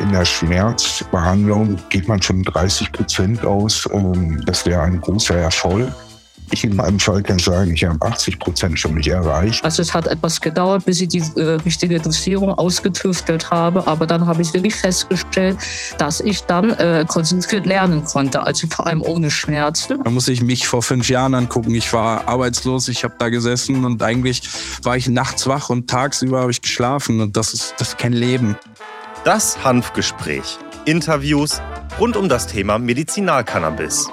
In der Schmerzbehandlung geht man schon 30 Prozent aus. Ähm, das wäre ein großer Erfolg. Ich in meinem Fall kann sagen, ich habe 80 Prozent schon nicht erreicht. Also es hat etwas gedauert, bis ich die äh, richtige Dosierung ausgetüftelt habe. Aber dann habe ich wirklich festgestellt, dass ich dann äh, konzentriert lernen konnte. Also vor allem ohne Schmerzen. Da muss ich mich vor fünf Jahren angucken. Ich war arbeitslos, ich habe da gesessen und eigentlich war ich nachts wach und tagsüber habe ich geschlafen. Und das ist, das ist kein Leben. Das Hanfgespräch. Interviews rund um das Thema Medizinalcannabis.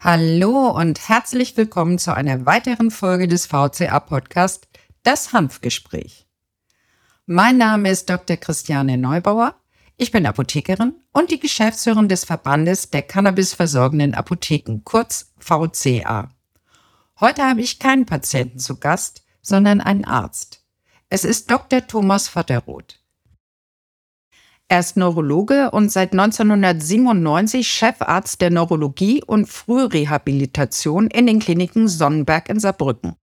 Hallo und herzlich willkommen zu einer weiteren Folge des VCA-Podcast Das Hanfgespräch. Mein Name ist Dr. Christiane Neubauer. Ich bin Apothekerin und die Geschäftsführerin des Verbandes der Cannabis-versorgenden Apotheken, kurz VCA. Heute habe ich keinen Patienten zu Gast, sondern einen Arzt. Es ist Dr. Thomas Vatterroth. Er ist Neurologe und seit 1997 Chefarzt der Neurologie und Frührehabilitation in den Kliniken Sonnenberg in Saarbrücken.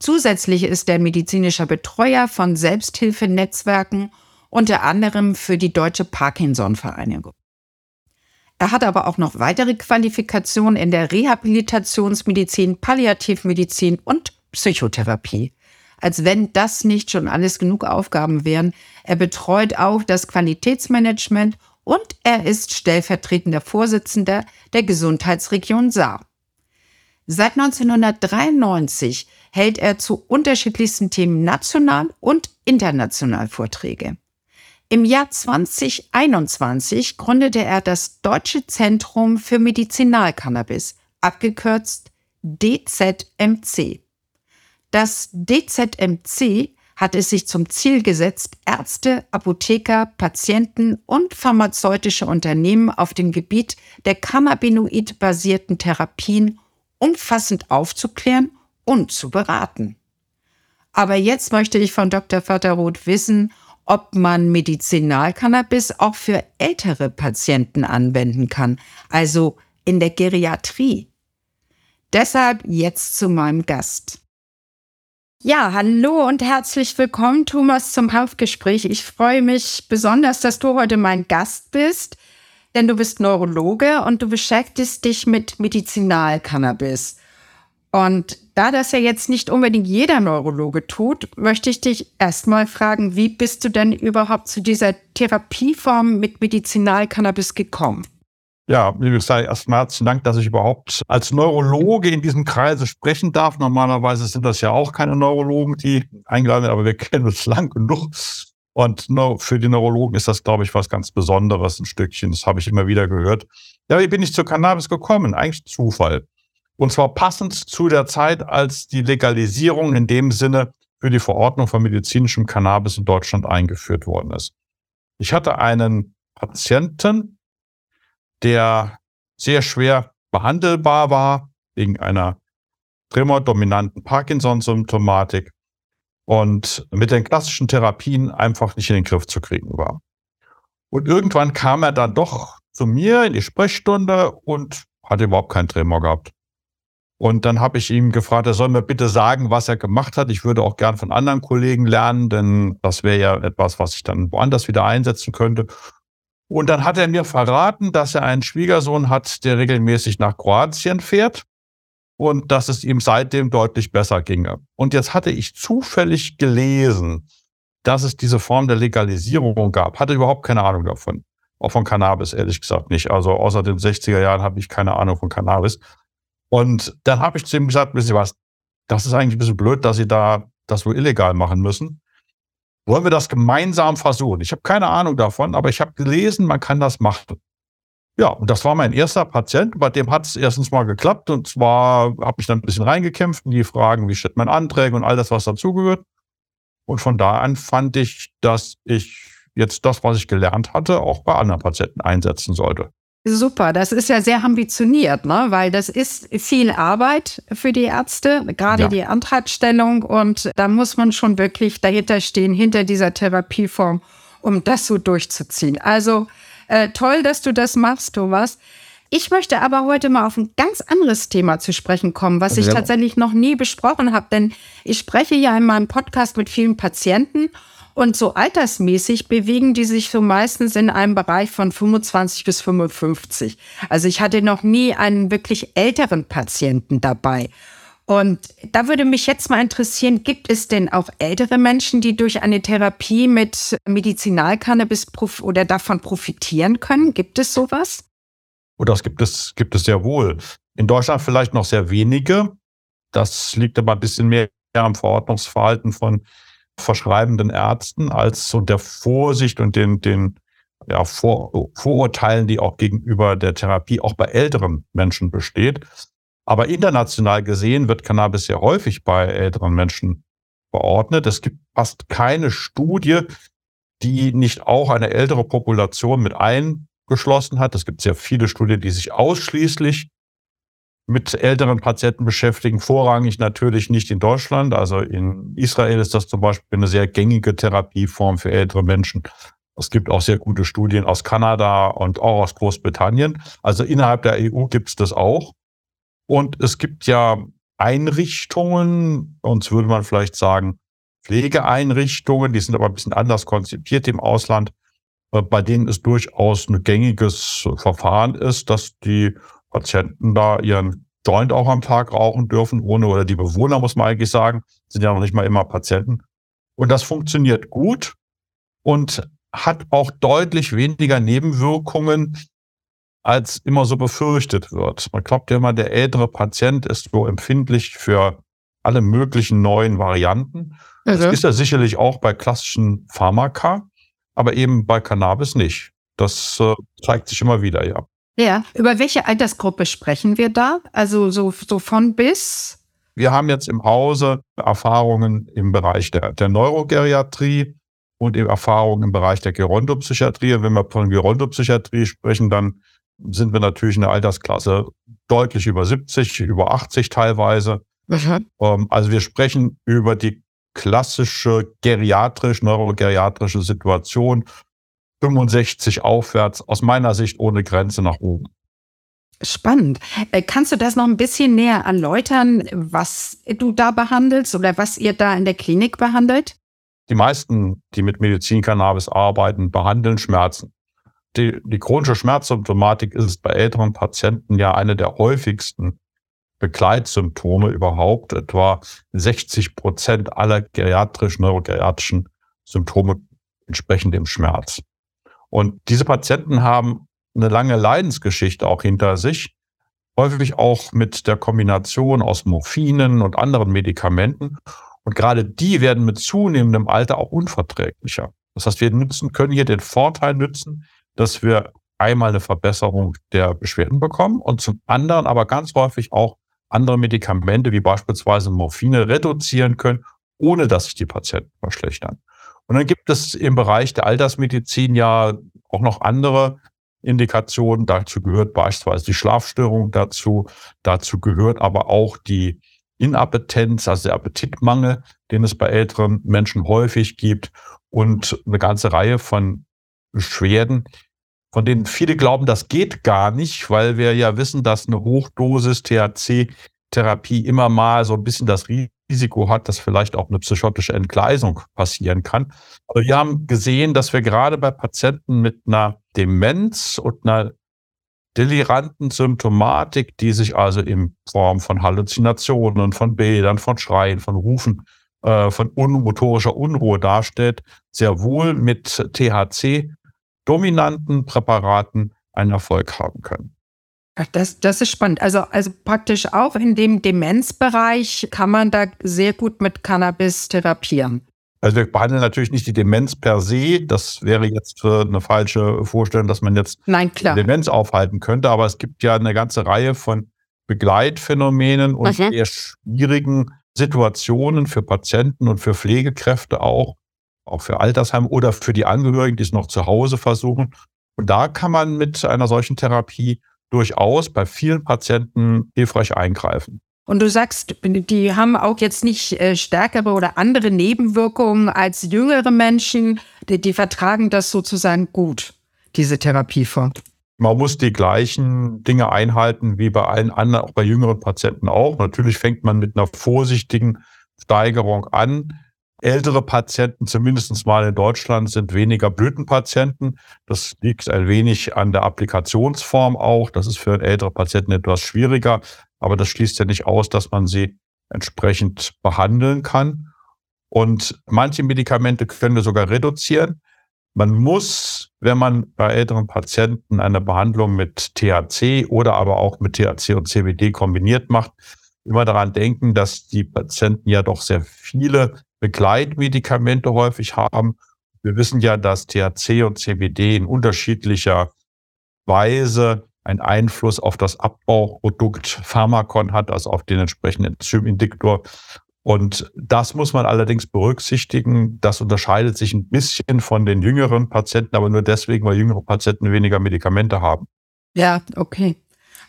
Zusätzlich ist er medizinischer Betreuer von Selbsthilfenetzwerken, unter anderem für die Deutsche Parkinson-Vereinigung. Er hat aber auch noch weitere Qualifikationen in der Rehabilitationsmedizin, Palliativmedizin und Psychotherapie. Als wenn das nicht schon alles genug Aufgaben wären. Er betreut auch das Qualitätsmanagement und er ist stellvertretender Vorsitzender der Gesundheitsregion Saar. Seit 1993 hält er zu unterschiedlichsten Themen national und international Vorträge. Im Jahr 2021 gründete er das Deutsche Zentrum für Medizinalcannabis, abgekürzt DZMC. Das DZMC hat es sich zum Ziel gesetzt, Ärzte, Apotheker, Patienten und pharmazeutische Unternehmen auf dem Gebiet der Cannabinoid-basierten Therapien umfassend aufzuklären und zu beraten. Aber jetzt möchte ich von Dr. Vaterroth wissen, ob man Medizinalcannabis auch für ältere Patienten anwenden kann, also in der Geriatrie. Deshalb jetzt zu meinem Gast. Ja, hallo und herzlich willkommen, Thomas, zum Hauptgespräch. Ich freue mich besonders, dass du heute mein Gast bist, denn du bist Neurologe und du beschäftigst dich mit Medizinalcannabis. Und da das ja jetzt nicht unbedingt jeder Neurologe tut, möchte ich dich erstmal fragen, wie bist du denn überhaupt zu dieser Therapieform mit Medizinalcannabis gekommen? Ja, wie gesagt, erstmal herzlichen Dank, dass ich überhaupt als Neurologe in diesem Kreise sprechen darf. Normalerweise sind das ja auch keine Neurologen, die eingeladen werden, aber wir kennen uns lang genug. Und für die Neurologen ist das, glaube ich, was ganz Besonderes, ein Stückchen. Das habe ich immer wieder gehört. Ja, wie bin ich zur Cannabis gekommen? Eigentlich Zufall. Und zwar passend zu der Zeit, als die Legalisierung in dem Sinne für die Verordnung von medizinischem Cannabis in Deutschland eingeführt worden ist. Ich hatte einen Patienten, der sehr schwer behandelbar war wegen einer tremordominanten Parkinson-Symptomatik und mit den klassischen Therapien einfach nicht in den Griff zu kriegen war. Und irgendwann kam er dann doch zu mir in die Sprechstunde und hatte überhaupt keinen Tremor gehabt. Und dann habe ich ihm gefragt, er soll mir bitte sagen, was er gemacht hat. Ich würde auch gern von anderen Kollegen lernen, denn das wäre ja etwas, was ich dann woanders wieder einsetzen könnte. Und dann hat er mir verraten, dass er einen Schwiegersohn hat, der regelmäßig nach Kroatien fährt und dass es ihm seitdem deutlich besser ginge. Und jetzt hatte ich zufällig gelesen, dass es diese Form der Legalisierung gab. Hatte überhaupt keine Ahnung davon. Auch von Cannabis, ehrlich gesagt nicht. Also außer den 60er Jahren habe ich keine Ahnung von Cannabis. Und dann habe ich zu ihm gesagt, wissen Sie was, das ist eigentlich ein bisschen blöd, dass Sie da das wohl illegal machen müssen. Wollen wir das gemeinsam versuchen? Ich habe keine Ahnung davon, aber ich habe gelesen, man kann das machen. Ja, und das war mein erster Patient, bei dem hat es erstens mal geklappt und zwar habe ich dann ein bisschen reingekämpft in die Fragen, wie stellt man Anträge und all das, was dazugehört. Und von da an fand ich, dass ich jetzt das, was ich gelernt hatte, auch bei anderen Patienten einsetzen sollte. Super, das ist ja sehr ambitioniert, ne? weil das ist viel Arbeit für die Ärzte, gerade ja. die Antragstellung. Und da muss man schon wirklich dahinter stehen, hinter dieser Therapieform, um das so durchzuziehen. Also Äh, toll, dass du das machst, Thomas. Ich möchte aber heute mal auf ein ganz anderes Thema zu sprechen kommen, was ich tatsächlich noch nie besprochen habe, denn ich spreche ja in meinem Podcast mit vielen Patienten und so altersmäßig bewegen die sich so meistens in einem Bereich von 25 bis 55. Also ich hatte noch nie einen wirklich älteren Patienten dabei. Und da würde mich jetzt mal interessieren, gibt es denn auch ältere Menschen, die durch eine Therapie mit Medizinalcannabis oder davon profitieren können? Gibt es sowas? Und das gibt es, gibt es sehr wohl. In Deutschland vielleicht noch sehr wenige. Das liegt aber ein bisschen mehr am Verordnungsverhalten von verschreibenden Ärzten als so der Vorsicht und den, den ja, Vor Vorurteilen, die auch gegenüber der Therapie auch bei älteren Menschen besteht. Aber international gesehen wird Cannabis sehr häufig bei älteren Menschen verordnet. Es gibt fast keine Studie, die nicht auch eine ältere Population mit eingeschlossen hat. Es gibt sehr viele Studien, die sich ausschließlich mit älteren Patienten beschäftigen, vorrangig natürlich nicht in Deutschland. Also in Israel ist das zum Beispiel eine sehr gängige Therapieform für ältere Menschen. Es gibt auch sehr gute Studien aus Kanada und auch aus Großbritannien. Also innerhalb der EU gibt es das auch. Und es gibt ja Einrichtungen, uns würde man vielleicht sagen, Pflegeeinrichtungen, die sind aber ein bisschen anders konzipiert im Ausland, äh, bei denen es durchaus ein gängiges Verfahren ist, dass die Patienten da ihren Joint auch am Tag rauchen dürfen, ohne, oder die Bewohner, muss man eigentlich sagen, sind ja noch nicht mal immer Patienten. Und das funktioniert gut und hat auch deutlich weniger Nebenwirkungen als immer so befürchtet wird. Man glaubt ja immer, der ältere Patient ist so empfindlich für alle möglichen neuen Varianten. Das mhm. ist er sicherlich auch bei klassischen Pharmaka, aber eben bei Cannabis nicht. Das äh, zeigt sich immer wieder, ja. Ja, über welche Altersgruppe sprechen wir da? Also so, so von bis? Wir haben jetzt im Hause Erfahrungen im Bereich der, der Neurogeriatrie und eben Erfahrungen im Bereich der Gerontopsychiatrie. Wenn wir von Gerontopsychiatrie sprechen, dann sind wir natürlich in der Altersklasse deutlich über 70, über 80 teilweise. Mhm. also wir sprechen über die klassische geriatrisch, neurogeriatrische Situation. 65 aufwärts, aus meiner Sicht ohne Grenze nach oben. Spannend. Äh, kannst du das noch ein bisschen näher erläutern, was du da behandelst oder was ihr da in der Klinik behandelt? Die meisten, die mit Medizincannabis arbeiten, behandeln Schmerzen die, die chronische Schmerzsymptomatik ist bei älteren Patienten ja eine der häufigsten Begleitsymptome überhaupt. Etwa 60 Prozent aller geriatrischen, neurogeriatrischen Symptome entsprechen dem Schmerz. Und diese Patienten haben eine lange Leidensgeschichte auch hinter sich, häufig auch mit der Kombination aus Morphinen und anderen Medikamenten. Und gerade die werden mit zunehmendem Alter auch unverträglicher. Das heißt, wir nutzen, können hier den Vorteil nutzen, dass wir einmal eine Verbesserung der Beschwerden bekommen und zum anderen aber ganz häufig auch andere Medikamente wie beispielsweise Morphine reduzieren können, ohne dass sich die Patienten verschlechtern. Und dann gibt es im Bereich der Altersmedizin ja auch noch andere Indikationen. Dazu gehört beispielsweise die Schlafstörung dazu. Dazu gehört aber auch die Inappetenz, also der Appetitmangel, den es bei älteren Menschen häufig gibt und eine ganze Reihe von Beschwerden, von denen viele glauben, das geht gar nicht, weil wir ja wissen, dass eine Hochdosis THC-Therapie immer mal so ein bisschen das Risiko hat, dass vielleicht auch eine psychotische Entgleisung passieren kann. Aber wir haben gesehen, dass wir gerade bei Patienten mit einer Demenz und einer deliranten Symptomatik, die sich also in Form von Halluzinationen, von Bildern, von Schreien, von Rufen, äh, von unmotorischer Unruhe darstellt, sehr wohl mit THC dominanten Präparaten einen Erfolg haben können. Das, das ist spannend. Also, also praktisch auch in dem Demenzbereich kann man da sehr gut mit Cannabis therapieren. Also wir behandeln natürlich nicht die Demenz per se. Das wäre jetzt eine falsche Vorstellung, dass man jetzt Nein, Demenz aufhalten könnte. Aber es gibt ja eine ganze Reihe von Begleitphänomenen und mhm. sehr schwierigen Situationen für Patienten und für Pflegekräfte auch, auch für Altersheim oder für die Angehörigen, die es noch zu Hause versuchen. Und da kann man mit einer solchen Therapie durchaus bei vielen Patienten hilfreich eingreifen. Und du sagst, die haben auch jetzt nicht äh, stärkere oder andere Nebenwirkungen als jüngere Menschen, die, die vertragen das sozusagen gut. diese Therapieform? Man muss die gleichen Dinge einhalten wie bei allen anderen, auch bei jüngeren Patienten auch. Natürlich fängt man mit einer vorsichtigen Steigerung an. Ältere Patienten, zumindest mal in Deutschland, sind weniger Blütenpatienten. Das liegt ein wenig an der Applikationsform auch. Das ist für ältere Patienten etwas schwieriger. Aber das schließt ja nicht aus, dass man sie entsprechend behandeln kann. Und manche Medikamente können wir sogar reduzieren. Man muss, wenn man bei älteren Patienten eine Behandlung mit THC oder aber auch mit THC und CBD kombiniert macht, immer daran denken, dass die Patienten ja doch sehr viele Begleitmedikamente häufig haben. Wir wissen ja, dass THC und CBD in unterschiedlicher Weise einen Einfluss auf das Abbauprodukt Pharmakon hat, also auf den entsprechenden Enzymindiktor. Und das muss man allerdings berücksichtigen. Das unterscheidet sich ein bisschen von den jüngeren Patienten, aber nur deswegen, weil jüngere Patienten weniger Medikamente haben. Ja, okay.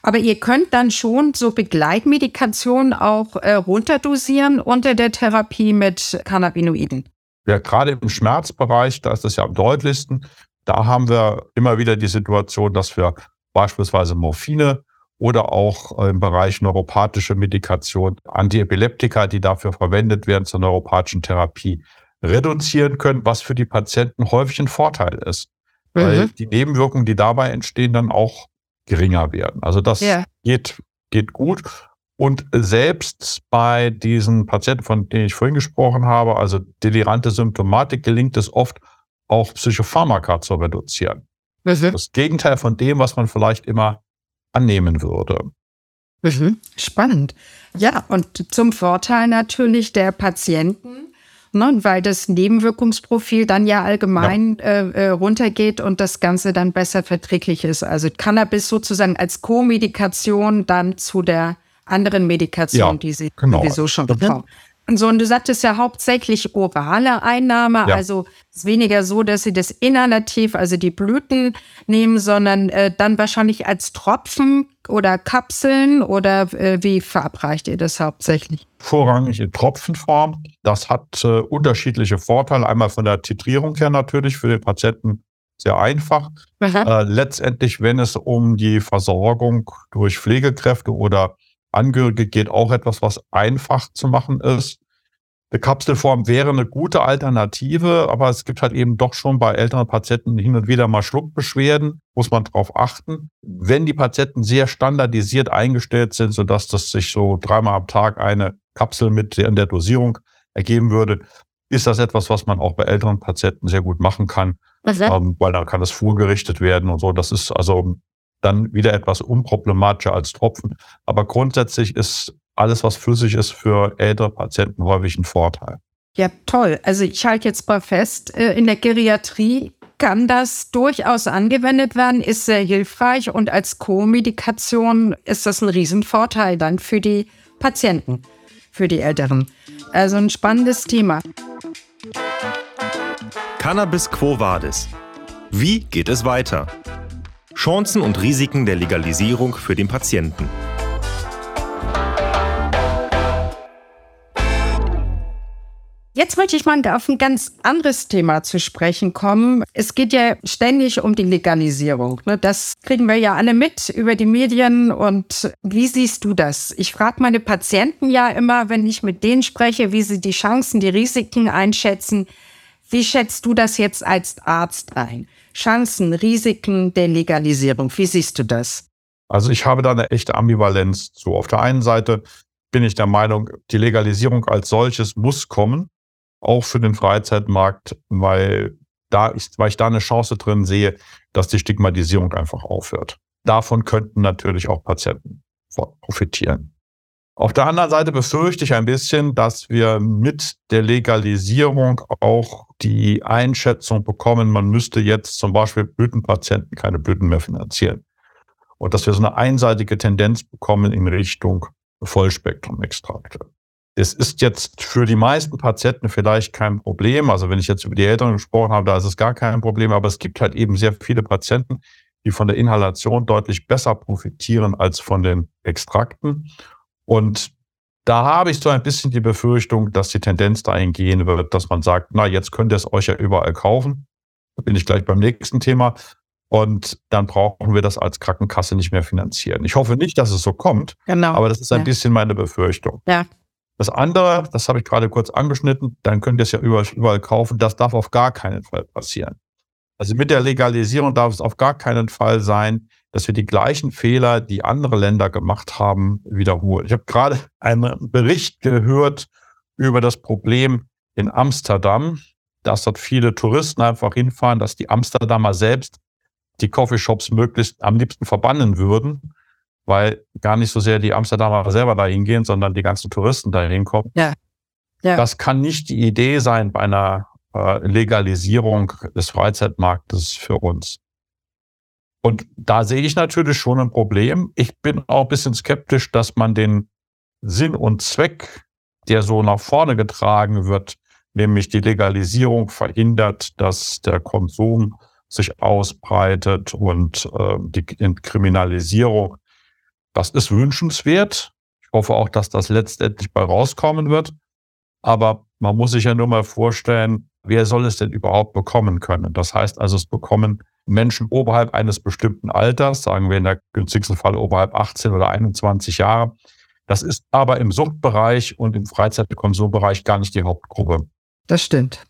Aber ihr könnt dann schon so Begleitmedikation auch äh, runterdosieren unter der Therapie mit Cannabinoiden. Ja, gerade im Schmerzbereich, da ist das ja am deutlichsten. Da haben wir immer wieder die Situation, dass wir beispielsweise Morphine oder auch im Bereich neuropathische Medikation, Antiepileptika, die dafür verwendet werden zur neuropathischen Therapie, reduzieren können, was für die Patienten häufig ein Vorteil ist. Mhm. Weil die Nebenwirkungen, die dabei entstehen, dann auch geringer werden. Also das ja. geht, geht gut. Und selbst bei diesen Patienten, von denen ich vorhin gesprochen habe, also delirante Symptomatik, gelingt es oft auch Psychopharmaka zu reduzieren. Mhm. Das Gegenteil von dem, was man vielleicht immer annehmen würde. Mhm. Spannend. Ja, und zum Vorteil natürlich der Patienten, ne, weil das Nebenwirkungsprofil dann ja allgemein ja. Äh, äh, runtergeht und das Ganze dann besser verträglich ist. Also Cannabis sozusagen als Co-Medikation dann zu der anderen Medikation, ja, die sie genau. sowieso schon bekommen. So, und du sagtest ja hauptsächlich orale Einnahme, ja. also es ist weniger so, dass sie das inhalativ, also die Blüten nehmen, sondern äh, dann wahrscheinlich als Tropfen oder Kapseln oder äh, wie verabreicht ihr das hauptsächlich? Vorrangig in Tropfenform. Das hat äh, unterschiedliche Vorteile. Einmal von der Titrierung her natürlich für den Patienten sehr einfach. Äh, letztendlich, wenn es um die Versorgung durch Pflegekräfte oder Angehörige geht auch etwas, was einfach zu machen ist. Eine Kapselform wäre eine gute Alternative, aber es gibt halt eben doch schon bei älteren Patienten hin und wieder mal Schluckbeschwerden, muss man darauf achten. Wenn die Patienten sehr standardisiert eingestellt sind, sodass das sich so dreimal am Tag eine Kapsel mit in der Dosierung ergeben würde, ist das etwas, was man auch bei älteren Patienten sehr gut machen kann, ähm, weil dann kann es vorgerichtet werden und so. Das ist also dann wieder etwas unproblematischer als Tropfen. Aber grundsätzlich ist alles, was flüssig ist, für ältere Patienten häufig ein Vorteil. Ja, toll. Also ich halte jetzt mal fest, äh, in der Geriatrie kann das durchaus angewendet werden, ist sehr hilfreich und als Co-Medikation ist das ein Riesenvorteil dann für die Patienten, für die Älteren. Also ein spannendes Thema. Cannabis Quo Vadis. Wie geht es weiter? Chancen und Risiken der Legalisierung für den Patienten. Jetzt möchte ich mal auf ein ganz anderes Thema zu sprechen kommen. Es geht ja ständig um die Legalisierung. Ne? Das kriegen wir ja alle mit über die Medien. Und wie siehst du das? Ich frage meine Patienten ja immer, wenn ich mit denen spreche, wie sie die Chancen, die Risiken einschätzen. Wie schätzt du das jetzt als Arzt ein? Chancen, Risiken der Legalisierung. Wie siehst du das? Also ich habe da eine echte Ambivalenz zu. Auf der einen Seite bin ich der Meinung, die Legalisierung als solches muss kommen, auch für den Freizeitmarkt, weil, da ist, weil ich da eine Chance drin sehe, dass die Stigmatisierung einfach aufhört. Davon könnten natürlich auch Patienten profitieren. Auf der anderen Seite befürchte ich ein bisschen, dass wir mit der Legalisierung auch die Einschätzung bekommen, man müsste jetzt zum Beispiel Blütenpatienten keine Blüten mehr finanzieren. Und dass wir so eine einseitige Tendenz bekommen in Richtung Vollspektrum-Extrakte. Es ist jetzt für die meisten Patienten vielleicht kein Problem. Also wenn ich jetzt über die Eltern gesprochen habe, da ist es gar kein Problem. Aber es gibt halt eben sehr viele Patienten, die von der Inhalation deutlich besser profitieren als von den Extrakten. Und da habe ich so ein bisschen die Befürchtung, dass die Tendenz dahin gehen wird, dass man sagt, na, jetzt könnt ihr es euch ja überall kaufen. Da bin ich gleich beim nächsten Thema. Und dann brauchen wir das als Krankenkasse nicht mehr finanzieren. Ich hoffe nicht, dass es so kommt, Genau. aber das ist ein Ja. bisschen meine Befürchtung. Ja. Das andere, das habe ich gerade kurz angeschnitten, dann könnt ihr es ja überall, überall kaufen, das darf auf gar keinen Fall passieren. Also mit der Legalisierung darf es auf gar keinen Fall sein, dass wir die gleichen Fehler, die andere Länder gemacht haben, wiederholen. Ich habe gerade einen Bericht gehört über das Problem in Amsterdam, dass dort viele Touristen einfach hinfahren, dass die Amsterdamer selbst die Coffeeshops möglichst am liebsten verbannen würden, weil gar nicht so sehr die Amsterdamer selber dahin gehen, sondern die ganzen Touristen dahin kommen. Ja. Ja. Das kann nicht die Idee sein bei einer Legalisierung des Freizeitmarktes für uns. Und da sehe ich natürlich schon ein Problem. Ich bin auch ein bisschen skeptisch, dass man den Sinn und Zweck, der so nach vorne getragen wird, nämlich die Legalisierung verhindert, dass der Konsum sich ausbreitet und äh, die Kriminalisierung, das ist wünschenswert. Ich hoffe auch, dass das letztendlich bei rauskommen wird. Aber man muss sich ja nur mal vorstellen, wer soll es denn überhaupt bekommen können? Das heißt also, es bekommen Menschen oberhalb eines bestimmten Alters, sagen wir in der günstigsten Fall oberhalb 18 oder 21 Jahre. Das ist aber im Suchtbereich und im Freizeitkonsumbereich gar nicht die Hauptgruppe. Das stimmt.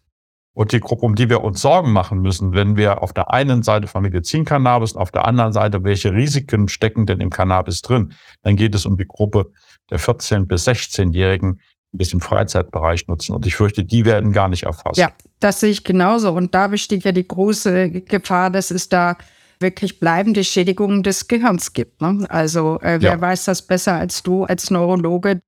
Und die Gruppe, um die wir uns Sorgen machen müssen, wenn wir auf der einen Seite von Medizincannabis und auf der anderen Seite, welche Risiken stecken denn im Cannabis drin, dann geht es um die Gruppe der 14- bis 16-Jährigen, es im Freizeitbereich nutzen. Und ich fürchte, die werden gar nicht erfasst. Ja, das sehe ich genauso. Und da besteht ja die große Gefahr, dass es da wirklich bleibende Schädigungen des Gehirns gibt. Ne? Also äh, wer Ja. weiß das besser als du als Neurologe?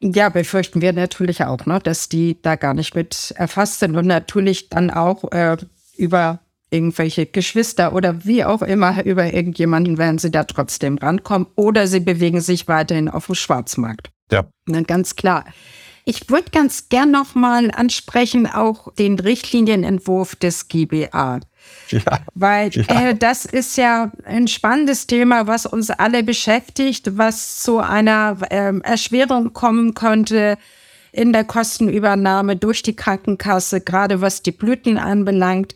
Ja, befürchten wir natürlich auch, ne, dass die da gar nicht mit erfasst sind und natürlich dann auch äh, über irgendwelche Geschwister oder wie auch immer über irgendjemanden werden sie da trotzdem rankommen oder sie bewegen sich weiterhin auf dem Schwarzmarkt. Ja. Na, ganz klar. Ich würde ganz gern noch mal ansprechen auch den Richtlinienentwurf des GBA. Ja. Weil Ja. äh, das ist ja ein spannendes Thema, was uns alle beschäftigt, was zu einer ähm, Erschwerung kommen könnte in der Kostenübernahme durch die Krankenkasse, gerade was die Blüten anbelangt.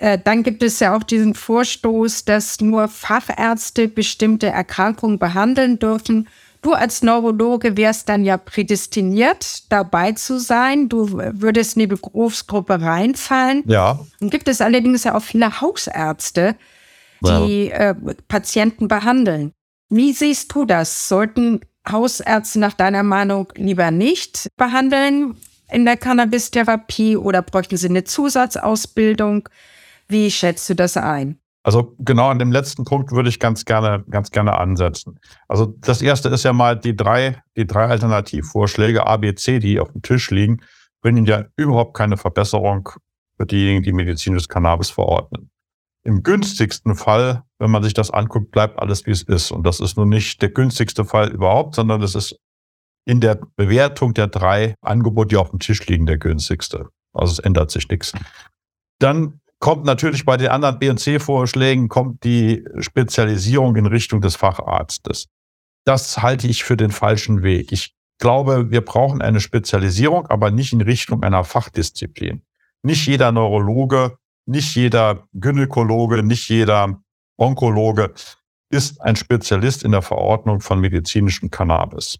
Äh, dann gibt es ja auch diesen Vorstoß, dass nur Fachärzte bestimmte Erkrankungen behandeln dürfen. Du als Neurologe wärst dann ja prädestiniert, dabei zu sein. Du würdest in die Berufsgruppe reinfallen. Ja. Dann gibt es allerdings ja auch viele Hausärzte, die äh, Patienten behandeln. Wie siehst du das? Sollten Hausärzte nach deiner Meinung lieber nicht behandeln in der Cannabis-Therapie oder bräuchten sie eine Zusatzausbildung? Wie schätzt du das ein? Also genau an dem letzten Punkt würde ich ganz gerne, ganz gerne ansetzen. Also das erste ist ja mal die drei, die drei Alternativvorschläge A, B, C, die auf dem Tisch liegen, bringen ja überhaupt keine Verbesserung für diejenigen, die medizinisches Cannabis verordnen. Im günstigsten Fall, wenn man sich das anguckt, bleibt alles wie es ist. Und das ist nun nicht der günstigste Fall überhaupt, sondern das ist in der Bewertung der drei Angebote, die auf dem Tisch liegen, der günstigste. Also es ändert sich nichts. Dann kommt natürlich bei den anderen B- und C-Vorschlägen kommt die Spezialisierung in Richtung des Facharztes. Das halte ich für den falschen Weg. Ich glaube, wir brauchen eine Spezialisierung, aber nicht in Richtung einer Fachdisziplin. Nicht jeder Neurologe, nicht jeder Gynäkologe, nicht jeder Onkologe ist ein Spezialist in der Verordnung von medizinischem Cannabis.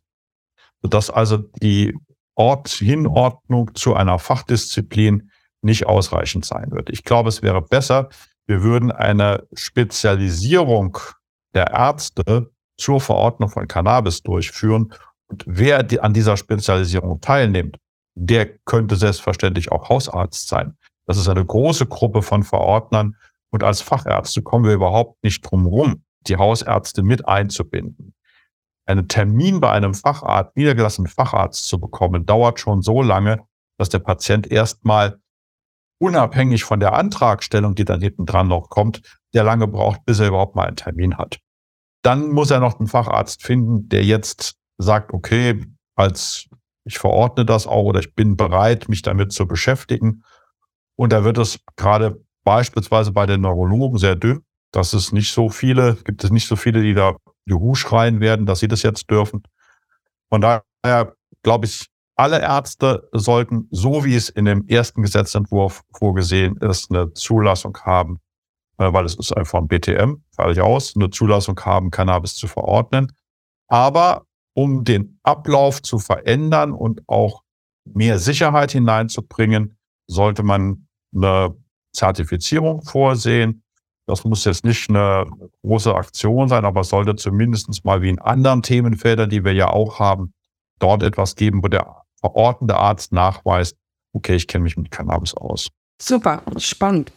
Sodass also die Ort Hinordnung zu einer Fachdisziplin nicht ausreichend sein wird. Ich glaube, es wäre besser, wir würden eine Spezialisierung der Ärzte zur Verordnung von Cannabis durchführen. Und wer die, an dieser Spezialisierung teilnimmt, der könnte selbstverständlich auch Hausarzt sein. Das ist eine große Gruppe von Verordnern. Und als Fachärzte kommen wir überhaupt nicht drum rum, die Hausärzte mit einzubinden. Einen Termin bei einem Facharzt, niedergelassenen Facharzt zu bekommen, dauert schon so lange, dass der Patient erstmal unabhängig von der Antragstellung, die dann hinten dran noch kommt, der lange braucht, bis er überhaupt mal einen Termin hat. Dann muss er noch einen Facharzt finden, der jetzt sagt, okay, als ich verordne das auch oder ich bin bereit, mich damit zu beschäftigen. Und da wird es gerade beispielsweise bei den Neurologen sehr dünn. Das ist nicht so viele, gibt es nicht so viele, die da Juhu schreien werden, dass sie das jetzt dürfen. Von daher glaube ich, alle Ärzte sollten, so wie es in dem ersten Gesetzentwurf vorgesehen ist, eine Zulassung haben äh, weil es ist einfach ein BTM, fertig aus, eine Zulassung haben, Cannabis zu verordnen. Aber um den Ablauf zu verändern und auch mehr Sicherheit hineinzubringen, sollte man eine Zertifizierung vorsehen. Das muss jetzt nicht eine große Aktion sein, aber sollte zumindest mal wie in anderen Themenfeldern, die wir ja auch haben, dort etwas geben, wo der verordnende Arzt nachweist, okay, ich kenne mich mit Cannabis aus. Super, spannend.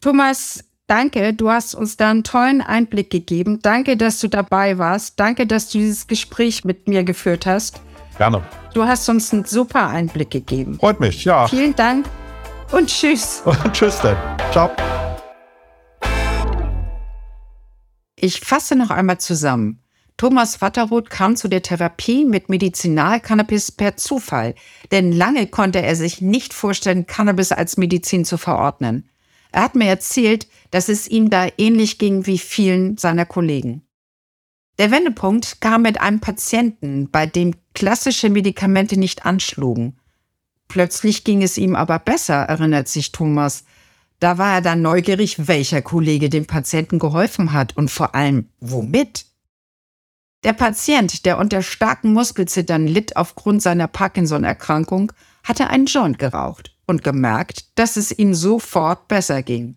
Thomas, danke, du hast uns da einen tollen Einblick gegeben. Danke, dass du dabei warst. Danke, dass du dieses Gespräch mit mir geführt hast. Gerne. Du hast uns einen super Einblick gegeben. Freut mich, ja. Vielen Dank und tschüss. Und tschüss denn. Ciao. Ich fasse noch einmal zusammen. Thomas Watterroth kam zu der Therapie mit Medizinalcannabis per Zufall, denn lange konnte er sich nicht vorstellen, Cannabis als Medizin zu verordnen. Er hat mir erzählt, dass es ihm da ähnlich ging wie vielen seiner Kollegen. Der Wendepunkt kam mit einem Patienten, bei dem klassische Medikamente nicht anschlugen. Plötzlich ging es ihm aber besser, erinnert sich Thomas. Da war er dann neugierig, welcher Kollege dem Patienten geholfen hat und vor allem womit. Der Patient, der unter starken Muskelzittern litt aufgrund seiner Parkinson-Erkrankung, hatte einen Joint geraucht und gemerkt, dass es ihm sofort besser ging.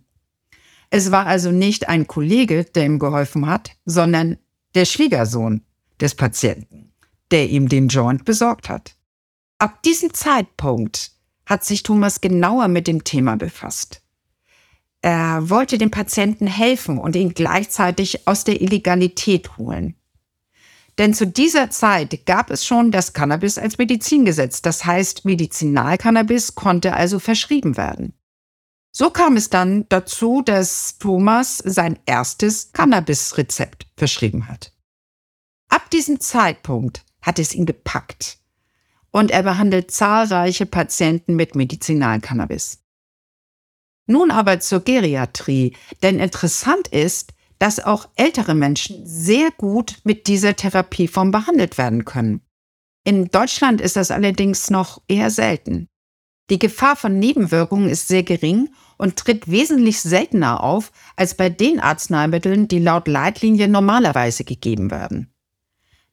Es war also nicht ein Kollege, der ihm geholfen hat, sondern der Schwiegersohn des Patienten, der ihm den Joint besorgt hat. Ab diesem Zeitpunkt hat sich Thomas genauer mit dem Thema befasst. Er wollte dem Patienten helfen und ihn gleichzeitig aus der Illegalität holen. Denn zu dieser Zeit gab es schon das Cannabis als Medizingesetz. Das heißt, Medizinalcannabis konnte also verschrieben werden. So kam es dann dazu, dass Thomas sein erstes Cannabis-Rezept verschrieben hat. Ab diesem Zeitpunkt hat es ihn gepackt und er behandelt zahlreiche Patienten mit Medizinalcannabis. Nun aber zur Geriatrie, denn interessant ist, dass auch ältere Menschen sehr gut mit dieser Therapieform behandelt werden können. In Deutschland ist das allerdings noch eher selten. Die Gefahr von Nebenwirkungen ist sehr gering und tritt wesentlich seltener auf als bei den Arzneimitteln, die laut Leitlinie normalerweise gegeben werden.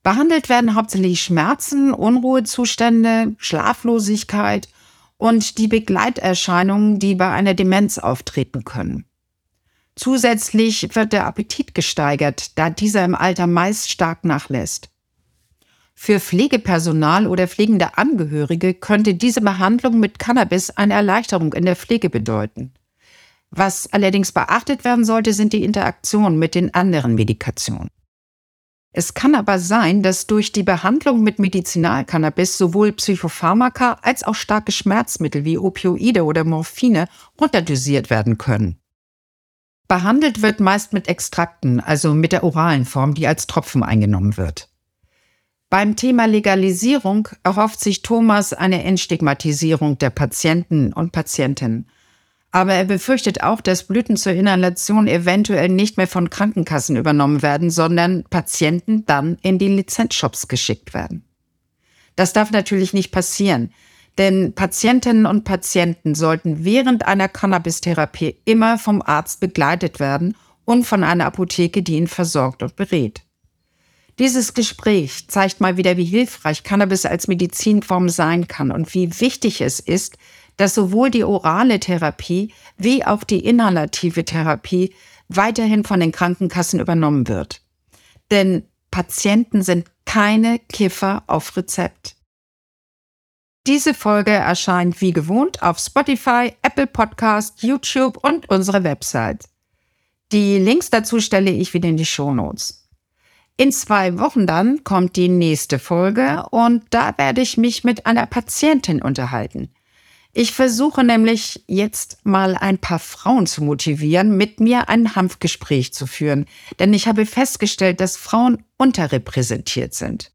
Behandelt werden hauptsächlich Schmerzen, Unruhezustände, Schlaflosigkeit und die Begleiterscheinungen, die bei einer Demenz auftreten können. Zusätzlich wird der Appetit gesteigert, da dieser im Alter meist stark nachlässt. Für Pflegepersonal oder pflegende Angehörige könnte diese Behandlung mit Cannabis eine Erleichterung in der Pflege bedeuten. Was allerdings beachtet werden sollte, sind die Interaktionen mit den anderen Medikationen. Es kann aber sein, dass durch die Behandlung mit Medizinalcannabis sowohl Psychopharmaka als auch starke Schmerzmittel wie Opioide oder Morphine runterdosiert werden können. Behandelt wird meist mit Extrakten, also mit der oralen Form, die als Tropfen eingenommen wird. Beim Thema Legalisierung erhofft sich Thomas eine Entstigmatisierung der Patienten und Patientinnen. Aber er befürchtet auch, dass Blüten zur Inhalation eventuell nicht mehr von Krankenkassen übernommen werden, sondern Patienten dann in die Lizenzshops geschickt werden. Das darf natürlich nicht passieren, denn Patientinnen und Patienten sollten während einer Cannabis-Therapie immer vom Arzt begleitet werden und von einer Apotheke, die ihn versorgt und berät. Dieses Gespräch zeigt mal wieder, wie hilfreich Cannabis als Medizinform sein kann und wie wichtig es ist, dass sowohl die orale Therapie wie auch die inhalative Therapie weiterhin von den Krankenkassen übernommen wird. Denn Patienten sind keine Kiffer auf Rezept. Diese Folge erscheint wie gewohnt auf Spotify, Apple Podcast, YouTube und unserer Website. Die Links dazu stelle ich wieder in die Shownotes. In zwei Wochen dann kommt die nächste Folge und da werde ich mich mit einer Patientin unterhalten. Ich versuche nämlich jetzt mal ein paar Frauen zu motivieren, mit mir ein Hanfgespräch zu führen, denn ich habe festgestellt, dass Frauen unterrepräsentiert sind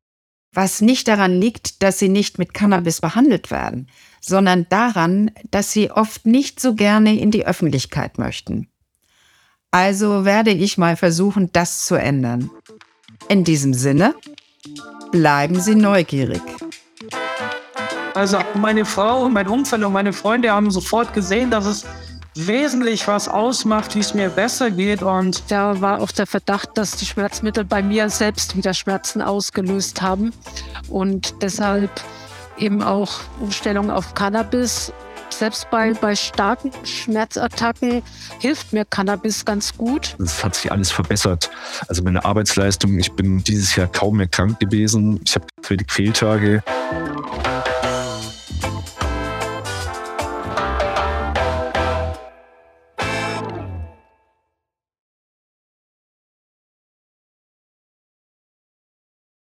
was nicht daran liegt, dass sie nicht mit Cannabis behandelt werden, sondern daran, dass sie oft nicht so gerne in die Öffentlichkeit möchten. Also werde ich mal versuchen, das zu ändern. In diesem Sinne, bleiben Sie neugierig. Also meine Frau und mein Umfeld und meine Freunde haben sofort gesehen, dass es wesentlich was ausmacht, wie es mir besser geht. Und da war auch der Verdacht, dass die Schmerzmittel bei mir selbst wieder Schmerzen ausgelöst haben und deshalb eben auch Umstellung auf Cannabis. Selbst bei, bei starken Schmerzattacken hilft mir Cannabis ganz gut. Es hat sich alles verbessert. Also meine Arbeitsleistung, ich bin dieses Jahr kaum mehr krank gewesen. Ich habe wenig Fehltage.